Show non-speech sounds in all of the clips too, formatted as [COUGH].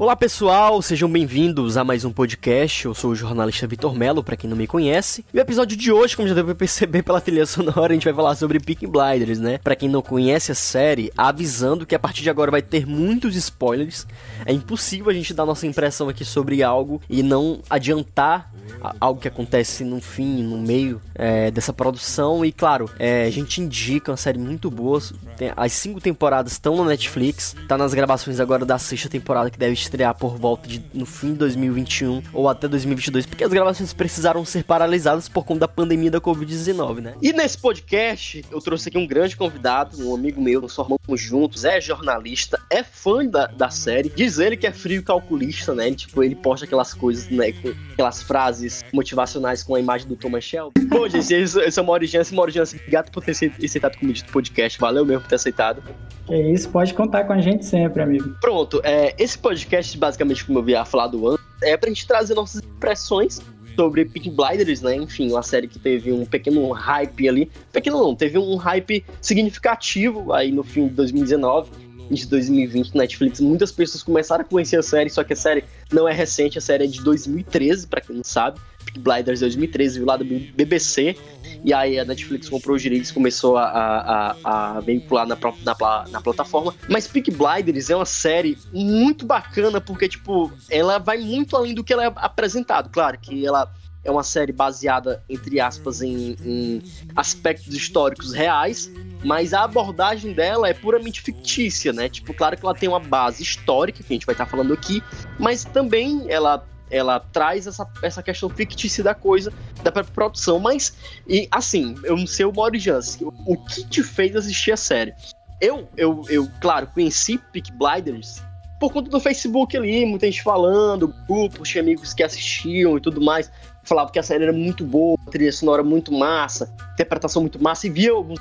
Olá pessoal, sejam bem-vindos a mais um podcast. Eu sou o jornalista Vitor Melo, para quem não me conhece. E o episódio de hoje, como já deu pra perceber pela trilha sonora, a gente vai falar sobre Peaky Blinders, né? Para quem não conhece a série, avisando que a partir de agora vai ter muitos spoilers. É impossível a gente dar nossa impressão aqui sobre algo e não adiantar algo que acontece no fim, no meio é, dessa produção. E claro, é, a gente indica uma série muito boa. Tem, as cinco temporadas estão na Netflix. Tá nas gravações agora da sexta temporada que deve estrear por volta de no fim de 2021 ou até 2022, porque as gravações precisaram ser paralisadas por conta da pandemia da Covid-19, né? E nesse podcast eu trouxe aqui um grande convidado, um amigo meu, nós formamos juntos, é jornalista, é fã da, da série. Diz ele que é frio calculista, né? Ele, tipo, ele posta aquelas coisas, né? Com aquelas frases motivacionais com a imagem do Thomas Shelby. Bom, gente, esse, esse é o Mauro Jansen. Mauro Jansen, obrigado por ter aceitado comigo no podcast. Valeu mesmo por ter aceitado. É isso, pode contar com a gente sempre, amigo. Pronto, é, esse podcast, basicamente, como eu havia falado antes, é pra gente trazer nossas impressões sobre Peaky Blinders, né? Enfim, uma série que teve um pequeno hype ali. Pequeno não, teve um hype significativo aí no fim de 2019 de 2020 na Netflix. Muitas pessoas começaram a conhecer a série, só que a série não é recente, a série é de 2013, para quem não sabe. Blinders 2013, viu lá do BBC. E aí a Netflix comprou os direitos e começou a, a, a veicular na, na, na, plataforma. Mas Peak Blinders é uma série muito bacana, porque, tipo, ela vai muito além do que ela é apresentado. Claro que ela é uma série baseada, entre aspas, em, em aspectos históricos reais, mas a abordagem dela é puramente fictícia, né? Tipo, claro que ela tem uma base histórica, que a gente vai estar falando aqui, mas também ela ela traz essa, essa questão fictícia da coisa, da própria produção. Mas, e assim, eu não sei o Mauri Jans, o, que te fez assistir a série? Eu, eu, eu claro, conheci Peak Blinders por conta do Facebook ali, muita gente falando, grupos de amigos que assistiam e tudo mais. Falava que a série era muito boa, trilha sonora muito massa, interpretação muito massa, e via alguns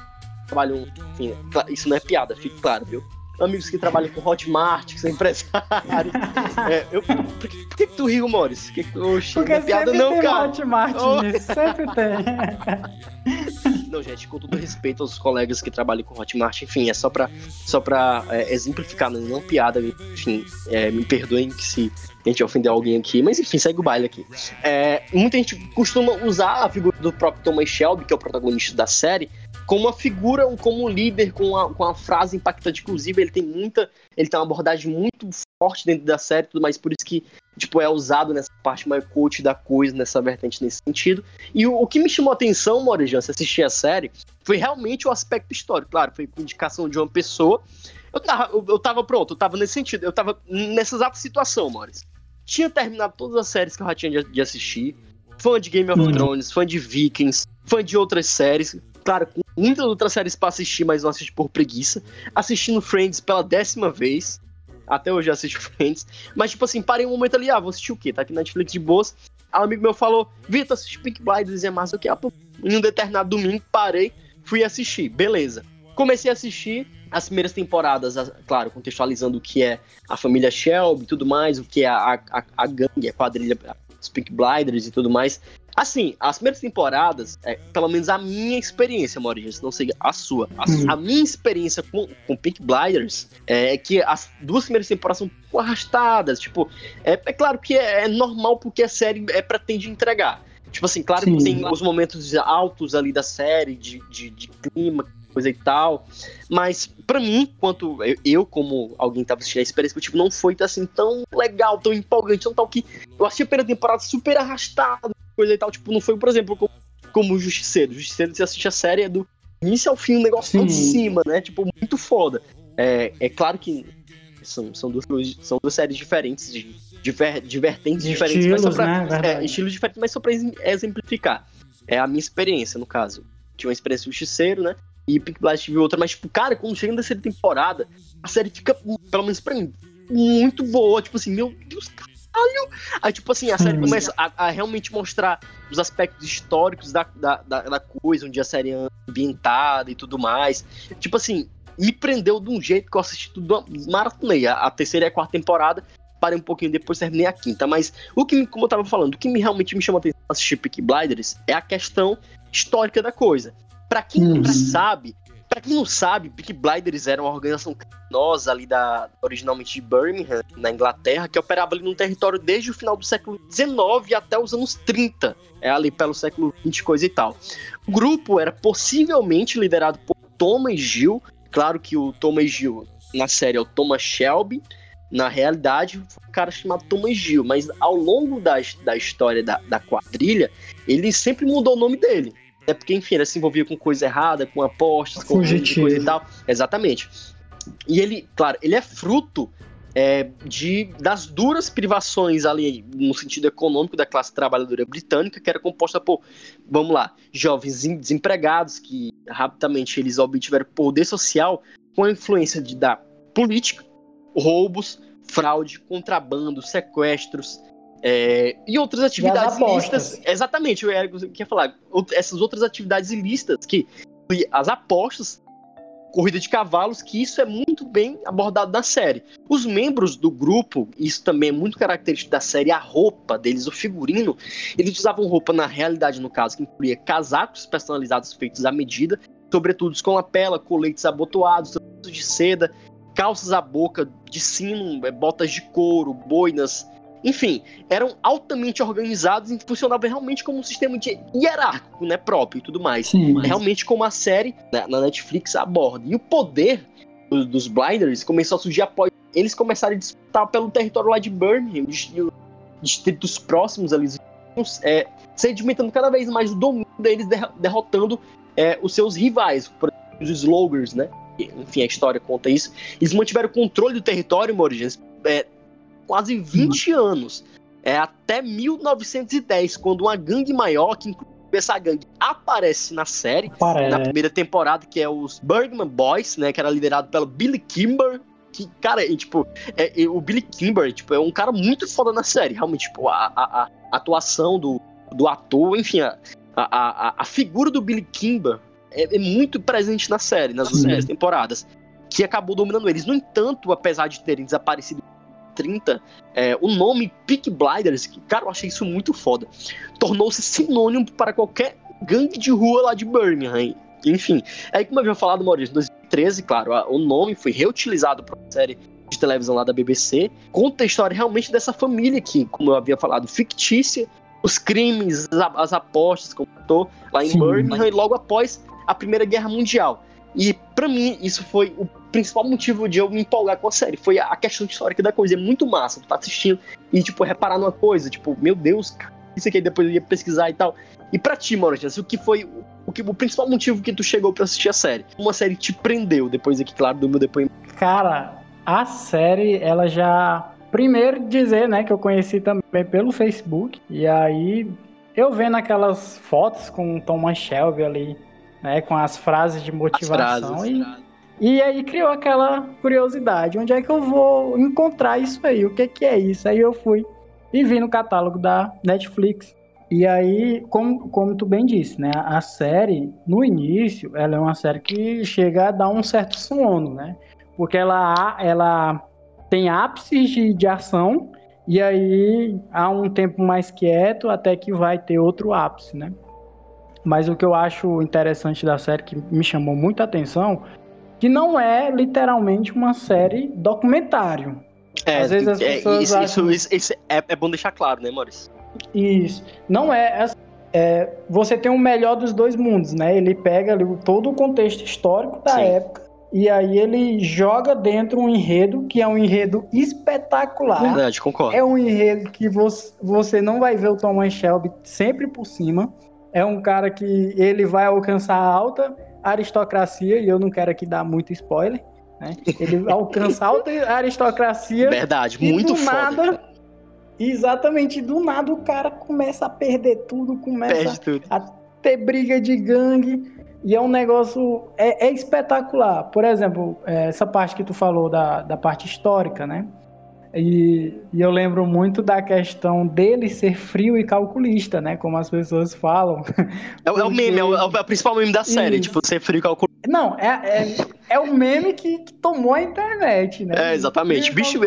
enfim, isso não é piada, fique claro, viu? Amigos que trabalham com Hotmart, que são empresários. é, eu, por, que, por que, tu riu, Maurício? Que, oxi, Porque não é piada não, tem cara. Hotmart oh. nisso, sempre tem. [LAUGHS] Não, gente, com todo respeito aos colegas que trabalham com Hotmart, enfim, é só pra, só pra é, exemplificar, não, não piada, enfim, é, me perdoem que se a gente ofender alguém aqui, mas enfim, segue o baile aqui. É, muita gente costuma usar a figura do próprio Thomas Shelby, que é o protagonista da série, como uma figura, como líder, com uma, com uma frase impactante. Inclusive, ele tem muita. Ele tem uma abordagem muito forte dentro da série, tudo mais, por isso que tipo, é usado nessa parte mais coach da coisa, nessa vertente nesse sentido. E o, o que me chamou a atenção, Morejan, se assistir a série, foi realmente o aspecto histórico. Claro, foi com indicação de uma pessoa. Eu tava, eu, eu tava pronto, eu tava nesse sentido, eu tava nessa exata situação, Maurício. Tinha terminado todas as séries que eu já tinha de, de assistir. Fã de Game of hum. Thrones, fã de Vikings, fã de outras séries. Claro, com muitas outras séries para assistir, mas não assisti por preguiça. Assistindo Friends pela décima vez. Até hoje eu assisto [LAUGHS] Friends. Mas, tipo assim, parei um momento ali, ah, vou assistir o quê? Tá aqui na Netflix de boas. Um amigo meu falou, Vitor, assiste Pink Blinders, é massa. o que? Em um determinado domingo, parei, fui assistir. Beleza. Comecei a assistir as primeiras temporadas, claro, contextualizando o que é a família Shelby e tudo mais, o que é a, a, a gangue, a quadrilha, os Pink Blinders e tudo mais. Assim, as primeiras temporadas, é, pelo menos a minha experiência, Maurício, não sei a sua. A, uhum. a minha experiência com, com Pink Blinders é que as duas primeiras temporadas são um pouco arrastadas. Tipo, é, é claro que é, é, normal porque a série é, pretende entregar. Tipo assim, claro Sim. que tem os momentos altos ali da série, de, de, de clima, coisa e tal. Mas, para mim, quanto eu, eu, como alguém que tava assistindo a experiência, tipo, não foi assim tão legal, tão empolgante, tão tal que. Eu achei a primeira temporada super arrastada, coisa e tal. Tipo, não foi, por exemplo, como, como o Justiceiro. O Justiceiro, você assiste a série, é do início ao fim, um negócio de cima, né? Tipo, muito foda. É, é claro que são, são, duas, são duas séries diferentes, de, de, de vertentes diferentes, estilos, mas só pra, né? é, estilos diferentes, mas só pra exemplificar. É a minha experiência, no caso. Tinha uma experiência Justiceiro, né? E Pink Blast tive outra, mas, tipo, cara, quando chega nessa temporada, a série fica, pelo menos pra mim, muito boa. Tipo assim, meu Deus, caralho! Aí, tipo assim, a série hum. começa a, a, realmente mostrar os aspectos históricos da, da, da, da, coisa, onde a série é ambientada e tudo mais. Tipo assim, me prendeu de um jeito que eu assisti tudo, maratonei. A, a terceira e a quarta temporada, parei um pouquinho depois, terminei a quinta. Mas o que, como eu tava falando, o que me, realmente me chamou a atenção assistir Peaky Blinders é a questão histórica da coisa. Para quem uhum. sabe, Pra quem não sabe, Peak Blinders era uma organização criminosa ali da originalmente de Birmingham, na Inglaterra, que operava ali no território desde o final do século XIX até os anos 30, é ali pelo século XX coisa e tal. O grupo era possivelmente liderado por Thomas Gill, claro que o Thomas Gill na série é o Thomas Shelby, na realidade, foi um cara chamado Thomas Gill, mas ao longo da, da história da, da quadrilha, ele sempre mudou o nome dele. É porque, enfim, ele se envolvia com coisa errada, com apostas, com coisa e tal. Exatamente. E ele, claro, ele é fruto é, de, das duras privações ali, no sentido econômico, da classe trabalhadora britânica, que era composta por, vamos lá, jovens desempregados, que rapidamente eles obtiveram poder social com a influência de, da política, roubos, fraude, contrabando, sequestros, é, e outras atividades e ilícitas. Exatamente, eu queria falar. Essas outras atividades ilícitas, que as apostas, corrida de cavalos, que isso é muito bem abordado na série. Os membros do grupo, isso também é muito característico da série, a roupa deles, o figurino, eles usavam roupa, na realidade, no caso, que incluía casacos personalizados feitos à medida, sobretudo com lapela, coletes abotoados, de seda, calças à boca de sino, é, botas de couro, boinas, enfim, eram altamente organizados e funcionavam realmente como um sistema de hierárquico, né, próprio e tudo mais. Sim, mas... Realmente como a série né, na Netflix aborda. E o poder dos, dos Blinders começou a surgir após eles começarem a disputar pelo território lá de Birmingham, distritos próximos ali, é, sedimentando cada vez mais o domínio deles, derrotando é, os seus rivais, por exemplo, os Slogers, né? Enfim, a história conta isso. Eles mantiveram o controle do território, Morgens, é, quase 20 uhum. anos. É até 1910, quando uma gangue maior, que inclusive essa gangue aparece na série, na primeira temporada, que é os Bergman Boys, né? Que era liderado pelo Billy Kimber. Que, cara, e, tipo, é, o Billy Kimber, tipo, é um cara muito foda na série. Realmente, tipo, a, a, a atuação do, do ator, enfim, a, a, a, figura do Billy Kimber é, é muito presente na série, nas últimas temporadas, que acabou dominando eles. No entanto, apesar de terem desaparecido 30, é, o nome Peak Blinders, que, cara, eu achei isso muito foda, tornou-se sinônimo para qualquer gangue de rua lá de Birmingham. Enfim, aí como eu havia falado, Maurício, em 2013, claro, a, o nome foi reutilizado para a série de televisão lá da BBC, conta a história realmente dessa família que, como eu havia falado, fictícia, os crimes, as, as apostas, como eu lá em Sim, Birmingham, mas... e logo após a Primeira Guerra Mundial. E para mim, isso foi o principal motivo de eu me empolgar com a série. Foi a questão histórica da coisa. É muito massa. Tu tá assistindo e, tipo, reparar numa coisa, tipo, meu Deus, isso aqui depois eu ia pesquisar e tal. E pra ti, Maurício, o que foi o, que, o principal motivo que tu chegou para assistir a série? Uma série te prendeu depois aqui, claro, do meu depoimento. Cara, a série, ela já. Primeiro dizer, né, que eu conheci também pelo Facebook. E aí, eu vendo aquelas fotos com o Thomas Shelby ali né? Com as frases de motivação frases, e, e aí criou aquela curiosidade, onde é que eu vou encontrar isso aí? O que que é isso? Aí eu fui e vi no catálogo da Netflix. E aí, como, como tu bem disse, né? A série, no início, ela é uma série que chega a dar um certo sono, né? Porque ela, ela tem ápices de, de ação e aí há um tempo mais quieto até que vai ter outro ápice, né? Mas o que eu acho interessante da série, que me chamou muita atenção, que não é literalmente uma série documentário. É, Às vezes as é, pessoas isso, acham... isso, isso é, é, bom deixar claro, né, Maurício? Isso. Não é, é, Você tem o melhor dos dois mundos, né? Ele pega ali, todo o contexto histórico da Sim. época e aí ele joga dentro um enredo que é um enredo espetacular. Verdade, concordo. É um enredo que você, você não vai ver o Thomas Shelby sempre por cima é um cara que ele vai alcançar a alta aristocracia, e eu não quero aqui dar muito spoiler, né? Ele [LAUGHS] alcança a alta aristocracia. Verdade, muito do foda. Nada, exatamente, do nada o cara começa a perder tudo, começa tudo. a ter briga de gangue. E é um negócio. É, é espetacular. Por exemplo, é, essa parte que tu falou da, da parte histórica, né? E, e, eu lembro muito da questão dele ser frio e calculista, né? Como as pessoas falam. [LAUGHS] É, Porque... é o meme, é o, é o, principal meme da série, Isso. tipo, ser frio e calculista. Não, é, é, é o meme que, que, tomou a internet, né? É, exatamente. Bicho,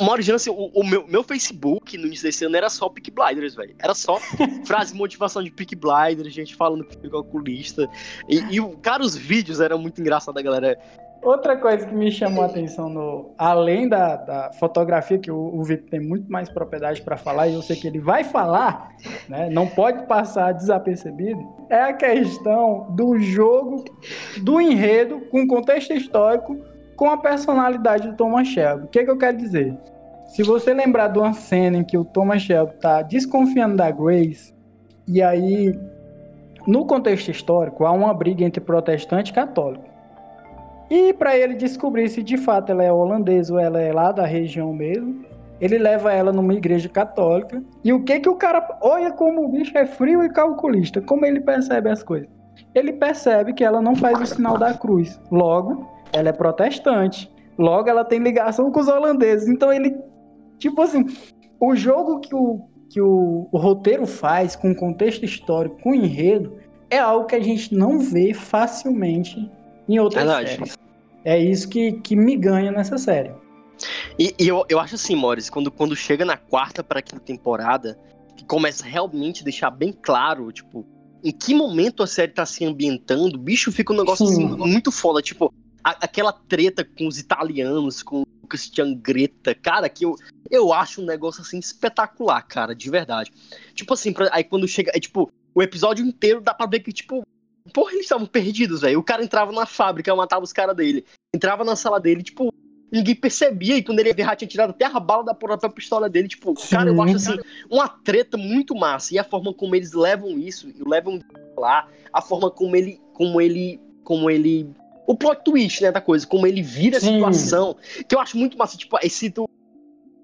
Maurício, assim, o, o, meu, meu Facebook no início desse ano era só Pick Blinders, velho. Era só [LAUGHS] frase de motivação de Pick Blinders, gente falando frio e calculista. E, e, cara, os vídeos eram muito engraçados, a galera Outra coisa que me chamou a atenção, no, além da, da fotografia, que o, o Vitor tem muito mais propriedade para falar, e eu sei que ele vai falar, né, não pode passar desapercebido, é a questão do jogo, do enredo, com contexto histórico, com a personalidade do Thomas Shelby. O que, é que eu quero dizer? Se você lembrar de uma cena em que o Thomas Shelby está desconfiando da Grace, e aí, no contexto histórico, há uma briga entre protestante e católico. E para ele descobrir se de fato ela é holandesa ou ela é lá da região mesmo, ele leva ela numa igreja católica. E o que que o cara. Olha como o bicho é frio e calculista, como ele percebe as coisas. Ele percebe que ela não faz o sinal da cruz. Logo, ela é protestante. Logo, ela tem ligação com os holandeses. Então, ele. Tipo assim, o jogo que o, que o, o roteiro faz com contexto histórico, com enredo, é algo que a gente não vê facilmente em outras Verdade. séries. É isso que, que me ganha nessa série. E, e eu, eu acho assim, Morris, quando, quando chega na quarta para quinta temporada, que começa realmente a deixar bem claro, tipo, em que momento a série tá se ambientando, bicho fica um negócio Sim. assim muito foda, tipo, a, aquela treta com os italianos, com o Christian Greta, cara, que eu, eu acho um negócio assim espetacular, cara, de verdade. Tipo assim, pra, aí quando chega, é tipo, o episódio inteiro dá pra ver que, tipo, Porra, eles estavam perdidos, velho. O cara entrava na fábrica, matava os caras dele. Entrava na sala dele, tipo, ninguém percebia. E quando ele ia ver, tinha tirado até a bala da própria pistola dele. Tipo, Sim. cara, eu acho assim, uma treta muito massa. E a forma como eles levam isso, e levam lá, a forma como ele. Como ele. Como ele. O plot twist, né, da coisa, como ele vira a situação. Que eu acho muito massa. Tipo, esse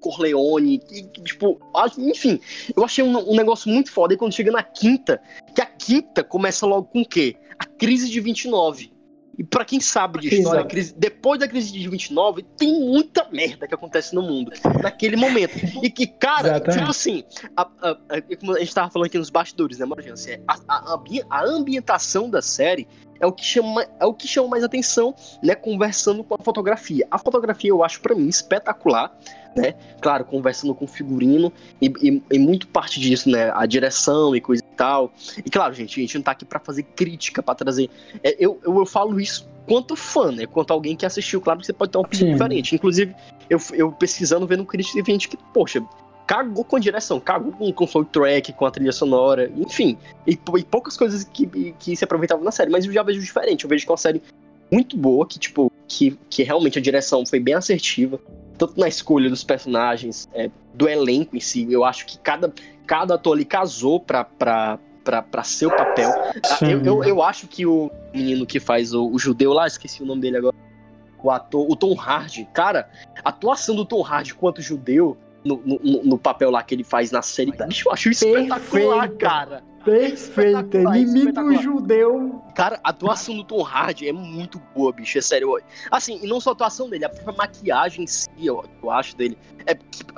Corleone, e, tipo, enfim, eu achei um, um, negócio muito foda. E quando chega na quinta, que a quinta começa logo com o quê? A crise de 29. E para quem sabe de história, crise, depois da crise de 29, tem muita merda que acontece no mundo naquele momento. E que, cara, Exatamente. tipo assim, a, a, a, como a gente tava falando aqui nos bastidores, né, Marjane? A, a, a ambientação da série é o que chama, é o que chama mais atenção, né, conversando com a fotografia. A fotografia eu acho para mim espetacular né? Claro, conversando com o figurino e, e, e, muito parte disso, né? A direção e coisa e tal. E claro, gente, a gente não tá aqui para fazer crítica, para trazer. É, eu, eu, eu, falo isso quanto fã, né? Quanto alguém que assistiu, claro que você pode ter uma opinião diferente. Inclusive, eu, eu pesquisando, vendo crítica, e gente que, poxa, cagou com a direção, cagou com, com o soundtrack, com a trilha sonora, enfim. E, e, poucas coisas que, que se aproveitavam na série, mas eu já vejo diferente. Eu vejo que é uma série muito boa, que, tipo, que, que realmente a direção foi bem assertiva tanto na escolha dos personagens, é, do elenco em si. Eu acho que cada, cada ator ali casou pra, pra, pra, pra seu papel. Ah, eu, eu, eu, acho que o menino que faz o, o, judeu lá, esqueci o nome dele agora, o ator, o Tom Hardy, cara, a atuação do Tom Hardy quanto judeu no, no, no papel lá que ele faz na série, bicho, eu acho espetacular, cara. Perfeita, inimigo judeu. Cara, a atuação do Tom Hardy é muito boa, bicho, é sério. Assim, e não só a atuação dele, a própria maquiagem em si, eu, eu acho dele, é tipo,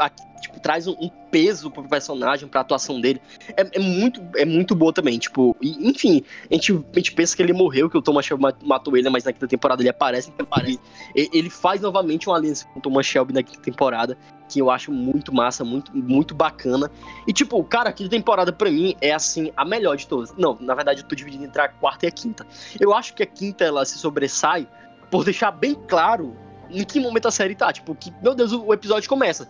traz um, um, peso pro personagem, pra atuação dele. É, é, muito, é muito boa também, tipo, e, enfim, a gente, a gente pensa que ele morreu, que o Thomas Shelby matou ele, mas na quinta temporada ele aparece, então aparece. Ele, ele faz novamente uma aliança com o Thomas Shelby na quinta temporada, que eu acho muito massa, muito, muito bacana. E, tipo, cara, a quinta temporada pra mim é, assim, a melhor de todas. Não, na verdade eu tô dividindo entre a quarta e a quinta. Eu acho que a quinta, ela se sobressai por deixar bem claro em que momento a série tá. Tipo, que, meu Deus, o episódio começa.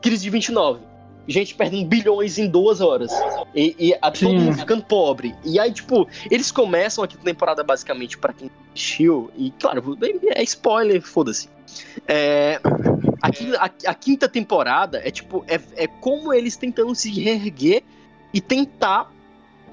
Crise de 29. Gente perdendo bilhões em duas horas. E, e a, todo mundo ficando pobre. E aí, tipo, eles começam a quinta temporada basicamente para quem assistiu. E, claro, é spoiler, foda-se. É, a, a, a, quinta temporada é tipo, é, é como eles tentando se reerguer e tentar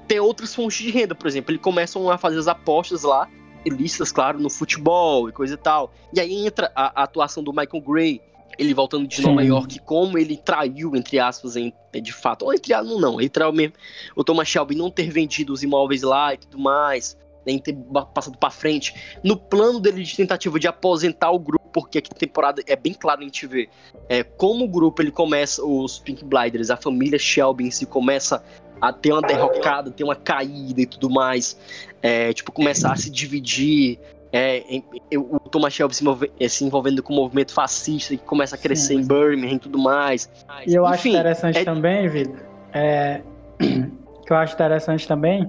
ter outras fontes de renda, por exemplo. Eles começam a fazer as apostas lá, listas, claro, no futebol e coisa e tal. E aí entra a, a atuação do Michael Gray, ele voltando de Sim. Nova York, como ele traiu, entre aspas, em, de fato. Ou entre aspas, não, ele traiu mesmo o Thomas Shelby não ter vendido os imóveis lá e tudo mais. em ter passado para frente, no plano dele de tentativa de aposentar o grupo, porque aqui na temporada é bem claro a gente ver é, como o grupo ele começa, os Pink Blinders, a família Shelby se começa a ter uma derrocada, ter uma caída e tudo mais, é, tipo, começar a se dividir, é, o Thomas Shelby se, é, se, envolvendo com o movimento fascista que começa a crescer Sim. em Birmingham e tudo mais. E eu Enfim, acho interessante é... também, Vitor, é, [CLEARS THROAT] que eu acho interessante também,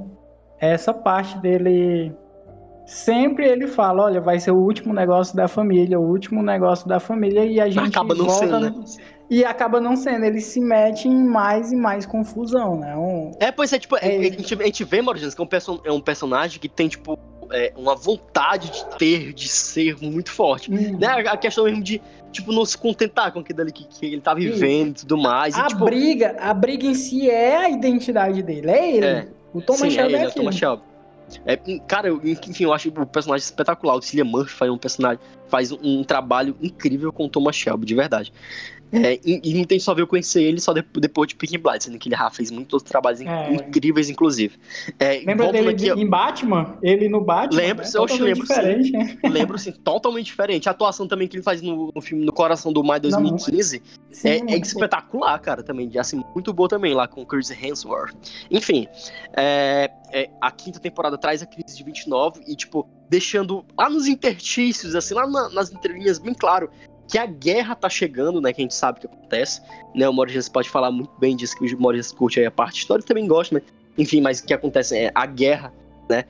é essa parte dele. Sempre ele fala, olha, vai ser o último negócio da família, o último negócio da família, e a gente acaba não volta, sendo, né? E acaba não sendo, ele se mete em mais e mais confusão, né? Um... É, pois é, tipo, é, a, gente, a gente vê, Maurício, que é um, person é um personagem que tem, tipo, é, uma vontade de ter, de ser muito forte. Uhum. Né? A questão mesmo de, tipo, não se contentar com aquilo ali que, que ele tá vivendo e tudo mais. A e, tipo... briga, a briga em si é a identidade dele, é ele. É. O Thomas Sim, Shelby é, ele, é, é o Thomas Shelby. É, cara, eu, enfim, eu acho o personagem espetacular. O Cillian Murphy faz um personagem, faz um, um, trabalho incrível com o Thomas Shelby, de verdade. É, e, e, não tem só ver eu conhecer ele só depois de Pink Blind, sendo que ele já fez muitos outros trabalhos é. incríveis, inclusive. É, Lembra dele aqui, em Batman? Ele no Batman? Lembro, né? eu lembro diferente. Né? [LAUGHS] Lembro, sim, totalmente diferente. A atuação também que ele faz no, no filme No Coração do Mar 2015 não, sim, é, é espetacular, cara, também. Assim, muito boa também, lá com o Chris Hemsworth. Enfim, é, é, a quinta temporada traz a crise de 29 e, tipo, deixando lá nos interstícios, assim, lá na, nas entrelinhas, bem claro que a guerra tá chegando, né? Que a gente sabe que acontece. Né, o Morris pode falar muito bem disso, que o Morris curte aí a parte histórica, também gosta, né? Enfim, mas o que acontece é a guerra, né?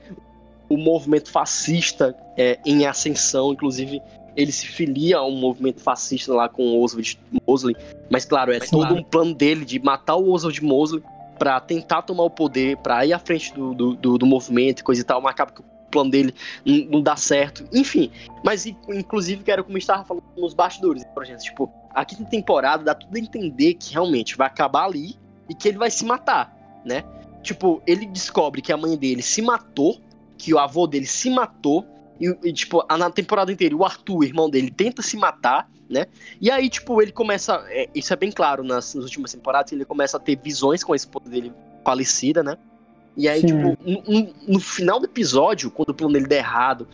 O movimento fascista é, em ascensão, inclusive ele se filia a um movimento fascista lá com o Oswald Mosley, mas claro, é todo um plano dele de matar o Oswald Mosley para tentar tomar o poder, para ir à frente do, do, do, do movimento e coisa e tal, mas acaba que plano dele não, dá certo. Enfim, mas inclusive quero como estava falando nos bastidores, projetos, tipo, a quinta temporada dá tudo a entender que realmente vai acabar ali e que ele vai se matar, né? Tipo, ele descobre que a mãe dele se matou, que o avô dele se matou, e, e, tipo, na temporada inteira, o Arthur, irmão dele, tenta se matar, né? E aí, tipo, ele começa. É, isso é bem claro nas, nas, últimas temporadas, ele começa a ter visões com a esposa dele falecida, né? E aí, Sim. tipo, no, no, final do episódio, quando o plano dele der errado,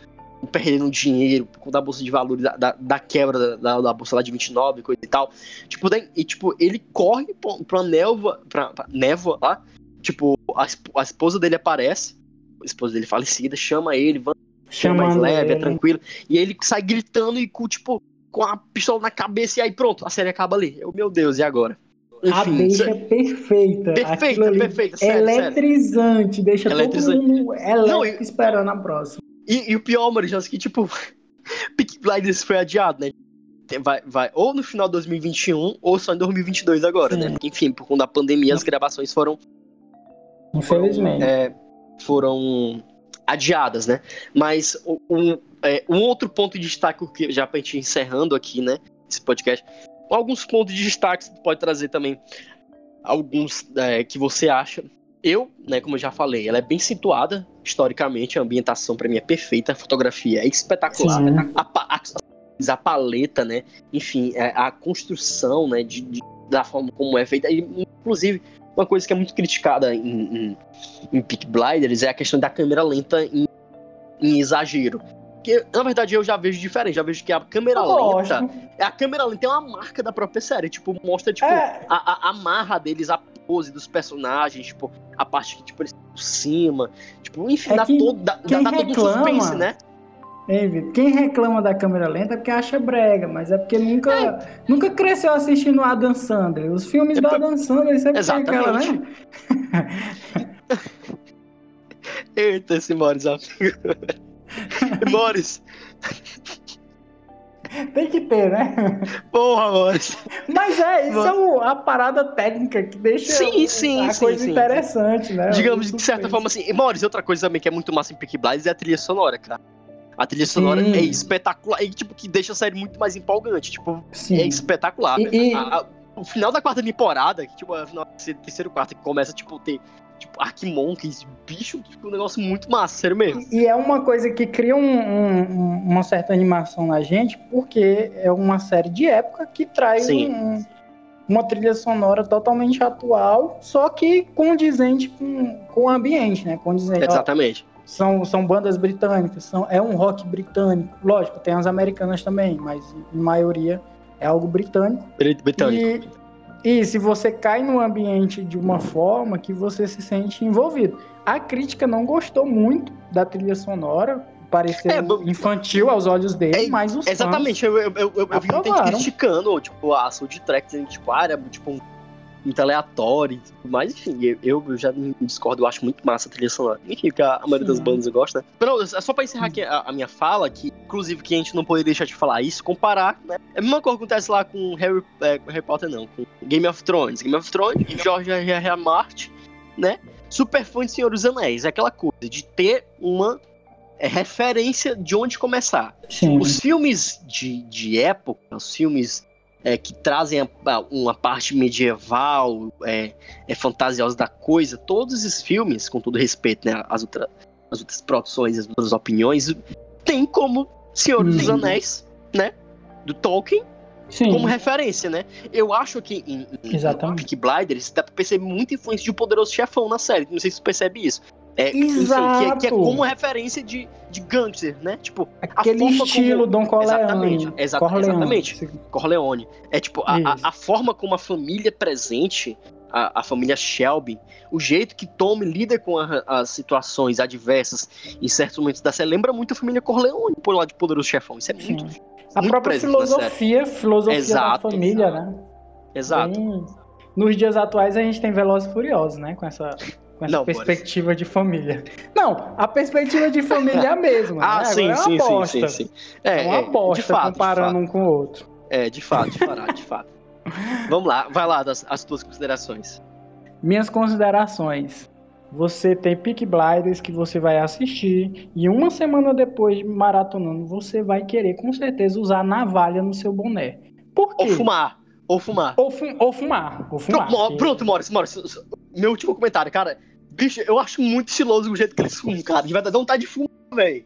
perdendo dinheiro, quando a bolsa de valores da, da, da quebra da, da, bolsa lá de 29, coisa e tal. Tipo, daí, e, tipo ele corre pra, pra névoa, pra, pra névoa lá. Tipo, a, a esposa dele aparece, a esposa dele falecida, chama ele, vai, chama mais leve, ele. é tranquilo. E ele sai gritando e com, tipo, com a pistola na cabeça, e aí pronto, a série acaba ali. Eu, meu Deus, e agora? Enfim, a deixa é perfeita. Perfeita, perfeita. Sério, eletrizante, sério. deixa Eletrizante. todo mundo elétrico Não, e, esperando a próxima. E, e o pior, Maurício, é que, tipo, [LAUGHS] Peak Blinders foi adiado, né? Vai, vai ou no final de 2021 ou só em 2022 agora, né? Sim. né? Enfim, por conta da pandemia, as gravações foram. Infelizmente. Foram, é, foram adiadas, né? Mas um, é, um outro ponto de destaque, que já pra gente encerrando aqui, né? Esse podcast, alguns pontos de destaque que pode trazer também. Alguns é, que você acha. Eu, né, como eu já falei, ela é bem situada historicamente, a ambientação para mim é perfeita, a fotografia é espetacular, a, a, a, paleta, né, enfim, é, a construção, né, de, de, da forma como é feita, inclusive uma coisa que é muito criticada em, em, em Peak Blinders é a questão da câmera lenta em, em exagero. Porque, na verdade, eu já vejo diferente. Já vejo que a câmera eu lenta. Gosto. A câmera lenta é uma marca da própria série. Tipo, mostra, tipo, é. a, a, a, marra deles, a pose dos personagens, tipo, a parte que, tipo, eles por cima. Tipo, enfim, é dá, todo, dá, dá todo um suspense, né? quem reclama da câmera lenta é porque acha brega, mas é porque nunca, é. nunca cresceu assistindo Adam Sandler. Os filmes é do Adam Sandler sempre Exatamente. tem aquela, né? [LAUGHS] Eita, esse Morris, amigo. Boris. Tem que ter, né? Porra, Boris. Mas é, isso é a parada técnica que deixa sim, sim, a sim, coisa sim. interessante, né? Digamos, de certa forma, assim. Boris, outra coisa também que é muito massa em Peaky Blinders é a trilha sonora, cara. A trilha sonora sim. é espetacular e, tipo, que deixa a série muito mais empolgante. Tipo, sim. é espetacular. E, e... A, a, o final da quarta temporada, que, tipo, é o final terceiro quarto, que começa, tipo, ter tipo, Arquimonkeys, bicho, tipo, um negócio muito massa, sério mesmo. E é uma coisa que cria um, um, uma certa animação na gente, porque é uma série de época que traz um, uma trilha sonora totalmente atual, só que condizente com, com o ambiente, né? Condizente. Exatamente. são, são bandas britânicas, são, é um rock britânico. Lógico, tem as americanas também, mas em maioria é algo britânico. Britânico. E, e se você cai no ambiente de uma forma que você se sente envolvido. A crítica não gostou muito da trilha sonora, pareceu é, infantil aos olhos dele, é, mas os Exatamente, eu, eu, eu, eu vi muita gente criticando, tipo, a soundtrack, dizendo, tipo, ah, era tipo um muito aleatório. Mas, enfim, eu, eu já discordo, eu acho muito massa a trilha sonora. Enfim, que a, a maioria das bandas gosta, né? Não, é só pra encerrar aqui a, a, minha fala, que inclusive que a gente não poderia deixar de falar isso, comparar, né? É a mesma coisa que acontece lá com Harry, é, Harry Potter, não, com Game of Thrones. Game of Thrones, George R. R. Martin, né? Super fã de Senhor dos Anéis. É aquela coisa de ter uma é, referência de onde começar. Sim. Os filmes de, de época, os filmes é, que trazem a, uma parte medieval, é, é, fantasiosa da coisa, todos esses filmes, com todo respeito, né, as, outra, as outras produções, as outras opiniões, tem como Senhor dos Anéis, né, do Tolkien, Sim. como referência, né? Eu acho que em, em, em Peaky Blinders dá pra perceber muita influência de um poderoso chefão na série. Não sei se você percebe isso. É, Exato. Que, é, que, é, como referência de, de gangster, né? Tipo, aquele estilo como... Don Corleone. Exatamente, exa Corleone. exatamente. Corleone. É tipo, a, a, a, forma como a família presente, a, a, família Shelby, o jeito que Tommy lida com as situações adversas em certos momentos da série, lembra muito a família Corleone, por lá de Poderoso Chefão. Isso é muito. A muito própria filosofia, filosofia Exato. da família, né? Exato. Bem... Nos dias atuais a gente tem Velozes e Furiosos, né? Com essa com essa não, perspectiva de família. Não, a perspectiva de família é a mesma. [LAUGHS] ah, né? sim, é sim, sim, sim, sim, É, é uma aposta é, fato, comparando um com o outro. É, de fato, de fato, de fato. [LAUGHS] Vamos lá, vai lá das, as tuas considerações. Minhas considerações. Você tem Peak Blinders que você vai assistir e uma semana depois de maratonando, você vai querer com certeza usar navalha no seu boné. Por quê? Ou fumar. Ou fumar. Ou, fu ou fumar. Ou fumar. Pronto, pronto Morris, Morris. Meu último comentário, cara. Bicho, eu acho muito estiloso o jeito que eles fumam, cara. De verdade, vontade de fumar, velho.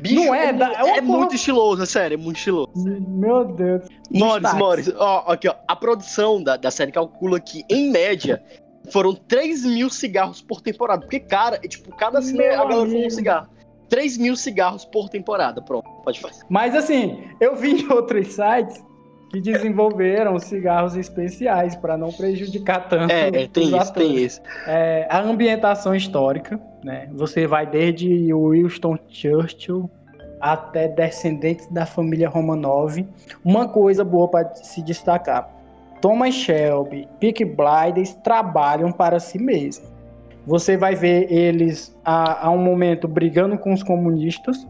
Bicho, não é, é, é muito estiloso, é sério, é muito estiloso. Meu Deus. Morris, Morris, ó, aqui, ó. A produção da, da série calcula que, em média, foram 3 mil cigarros por temporada. Porque, cara, é, tipo, cada cena a galera fuma um cigarro. 3 mil cigarros por temporada, pronto, pode fazer. Mas assim, eu vi em outros sites que desenvolveram cigarros especiais para não prejudicar tanto. É, tem isso, tem isso. É, a ambientação histórica, né? Você vai desde Winston Churchill até descendentes da família Romanov. Uma coisa boa para se destacar: Thomas Shelby, Peak Blinders trabalham para si mesmos. Você vai ver eles a, a um momento brigando com os comunistas,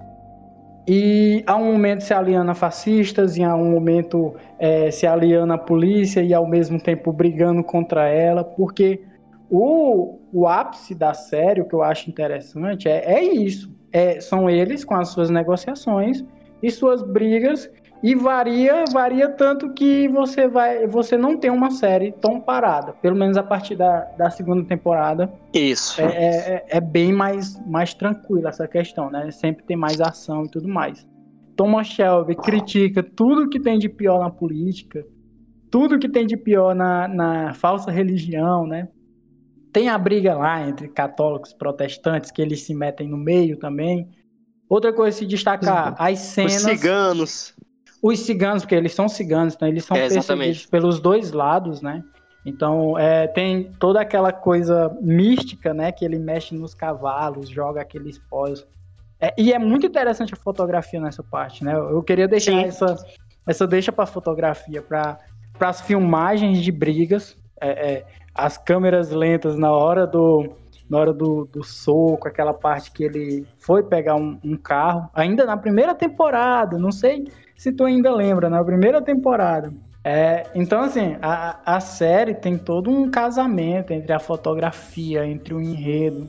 e há um momento se aliando a fascistas, e há um momento é, se aliando à polícia e ao mesmo tempo brigando contra ela, porque o, o ápice da série, o que eu acho interessante, é, é isso. É, são eles com as suas negociações e suas brigas e varia, varia tanto que você vai, você não tem uma série tão parada, pelo menos a partir da, da segunda temporada. Isso. É, é, é bem mais, mais tranquila essa questão, né? Sempre tem mais ação e tudo mais. Thomas Shelby critica tudo que tem de pior na política, tudo que tem de pior na, na falsa religião, né? Tem a briga lá entre católicos e protestantes que eles se metem no meio também. Outra coisa a se destacar, as cenas. Os ciganos os ciganos, porque eles são ciganos, então eles são é, perseguidos pelos dois lados, né? Então é, tem toda aquela coisa mística, né? Que ele mexe nos cavalos, joga aqueles pós. É, e é muito interessante a fotografia nessa parte, né? Eu queria deixar Sim. essa, essa deixa para fotografia, para as filmagens de brigas, é, é, as câmeras lentas na hora do na hora do, do soco, aquela parte que ele foi pegar um, um carro, ainda na primeira temporada, não sei se tu ainda lembra, na primeira temporada. É, então, assim, a, a série tem todo um casamento entre a fotografia, entre o enredo.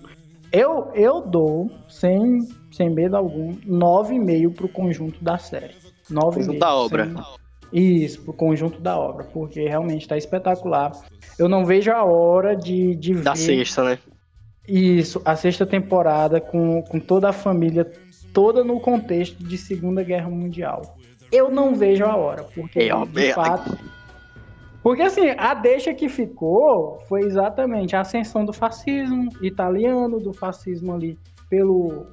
Eu, eu dou, sem, sem medo algum, 9,5 pro conjunto da série. 9,5. Conjunto da obra. Sem... Isso, pro conjunto da obra, porque realmente tá espetacular. Eu não vejo a hora de, de da ver... Da sexta, né? Isso, a sexta temporada com, com toda a família, toda no contexto de Segunda Guerra Mundial eu não vejo a hora, porque é, de é, fato. Porque assim, a deixa que ficou foi exatamente a ascensão do fascismo italiano, do fascismo ali pelo.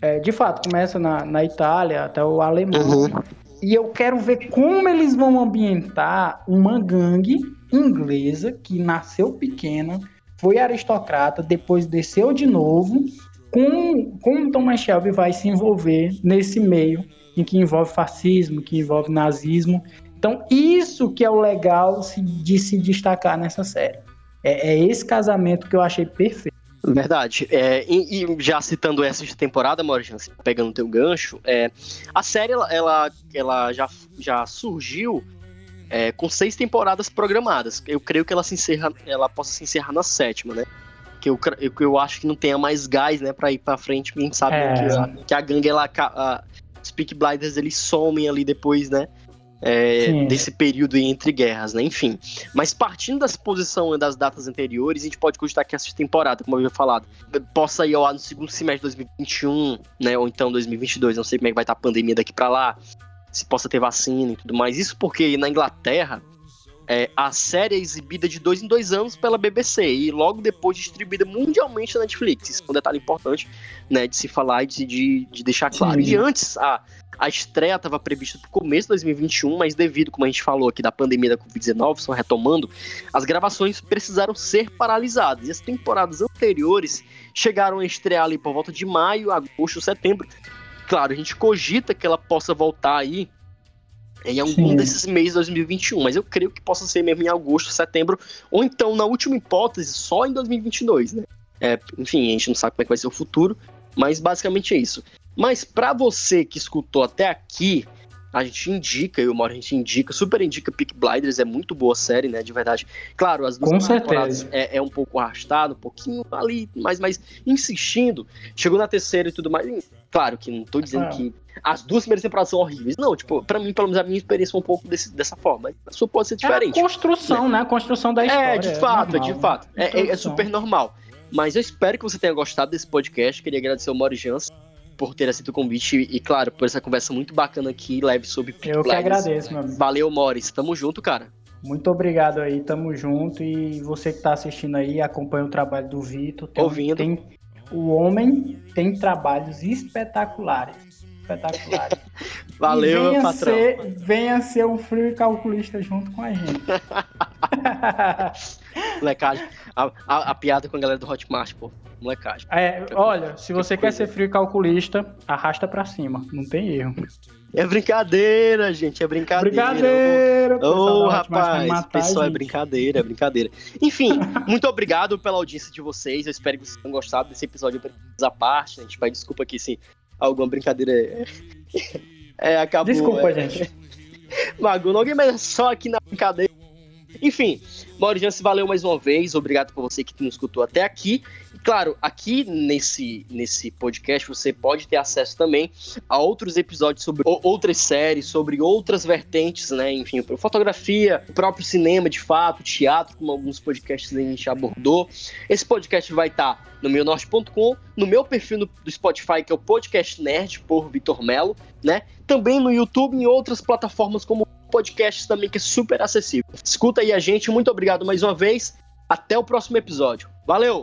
É, de fato, começa na, na Itália, até o alemão. Uhum. E eu quero ver como eles vão ambientar uma gangue inglesa que nasceu pequena, foi aristocrata, depois desceu de novo. Com, como Thomas Shelby vai se envolver nesse meio em que envolve fascismo, que envolve nazismo. Então, isso que é o legal de se destacar nessa série. É, é esse casamento que eu achei perfeito. Verdade. É, e, e, já citando essa temporada, Maurício, pegando o teu gancho, é, a série ela, ela, ela já, já surgiu é, com seis temporadas programadas. Eu creio que ela se encerra, ela possa se encerrar na sétima, né? Que eu, eu, eu acho que não tenha mais gás, né, para ir para frente. A gente sabe né, que, a, que a gangue, ela, a, Speak Blinders, eles somem ali depois, né? é, desse período entre guerras, né? Enfim. Mas partindo da suposição das datas anteriores, a gente pode cogitar que essa temporada, como eu havia falado, possa ir ao ar no segundo semestre de 2021, né? Ou então 2022, não sei como é que vai estar a pandemia daqui para lá, se possa ter vacina e tudo mais. Isso porque na Inglaterra é, a série é exibida de dois em dois anos pela BBC e logo depois distribuída mundialmente na Netflix. Isso é um detalhe importante né, de se falar e de, de, de deixar claro. Sim. E antes, a, a estreia estava prevista para o começo de 2021, mas devido, como a gente falou aqui, da pandemia da Covid-19, só retomando, as gravações precisaram ser paralisadas. E as temporadas anteriores chegaram a estrear ali por volta de maio, agosto, setembro. Claro, a gente cogita que ela possa voltar aí em algum Sim. desses meses de 2021, mas eu creio que possa ser mesmo em agosto, setembro, ou então, na última hipótese, só em 2022, né? É, enfim, a gente não sabe como é que vai ser o futuro, mas basicamente é isso. Mas para você que escutou até aqui, a gente indica, eu Mauro, a gente indica, super indica Peak Blinders, é muito boa série, né, de verdade. Claro, as duas Com temporadas é, é, um pouco arrastado, um pouquinho ali, mas, mas insistindo, chegou na terceira e tudo mais. Claro que não tô dizendo ah. que as duas primeiras temporadas são horríveis. Não, tipo, pra mim, pelo menos a minha experiência foi um pouco desse, dessa forma. A sua pode ser diferente. É a construção, né? né? A construção da história. É, de fato, é, normal, de fato. Né? É, é, super normal. Mas eu espero que você tenha gostado desse podcast. Queria agradecer ao Mauro Jans por ter aceito o convite e, claro, por essa conversa muito bacana aqui, leve sobre Peak Eu que agradeço, meu amigo. Valeu, Morris. Tamo junto, cara. Muito obrigado aí, tamo junto. E você que tá assistindo aí, acompanha o trabalho do Vitor. Ouvindo. Tem, o homem tem trabalhos espetaculares. Espetaculares. [LAUGHS] Valeu, venha patrão. Ser, venha ser o frio calculista junto com a gente. [LAUGHS] [LAUGHS] Molecagem. A, a, a, piada com a galera do Hotmart, pô. Molecagem. É, olha, se você quer ser frio calculista, arrasta pra cima. Não tem erro. É brincadeira, gente, é brincadeira. Brincadeira! Ô, oh, rapaz, pessoal, é brincadeira, é brincadeira. Enfim, muito obrigado pela audiência de vocês. Eu espero que vocês tenham gostado desse episódio à parte. A gente pede desculpa aqui se alguma brincadeira é, [LAUGHS] é acabou. Desculpa, é... gente. [LAUGHS] Mago, alguém mais só aqui na brincadeira. Enfim, Maurício, valeu mais uma vez. Obrigado por você que nos escutou até aqui. E claro, aqui nesse, nesse podcast você pode ter acesso também a outros episódios sobre outras séries, sobre outras vertentes, né? Enfim, fotografia, o próprio cinema de fato, teatro, como alguns podcasts a gente abordou. Esse podcast vai estar no meu norte.com, no meu perfil do Spotify, que é o Podcast Nerd, por Vitor Melo, né? Também no YouTube e em outras plataformas como podcast também, que é super acessível. Escuta aí a gente, muito obrigado mais uma vez. Até o próximo episódio. Valeu!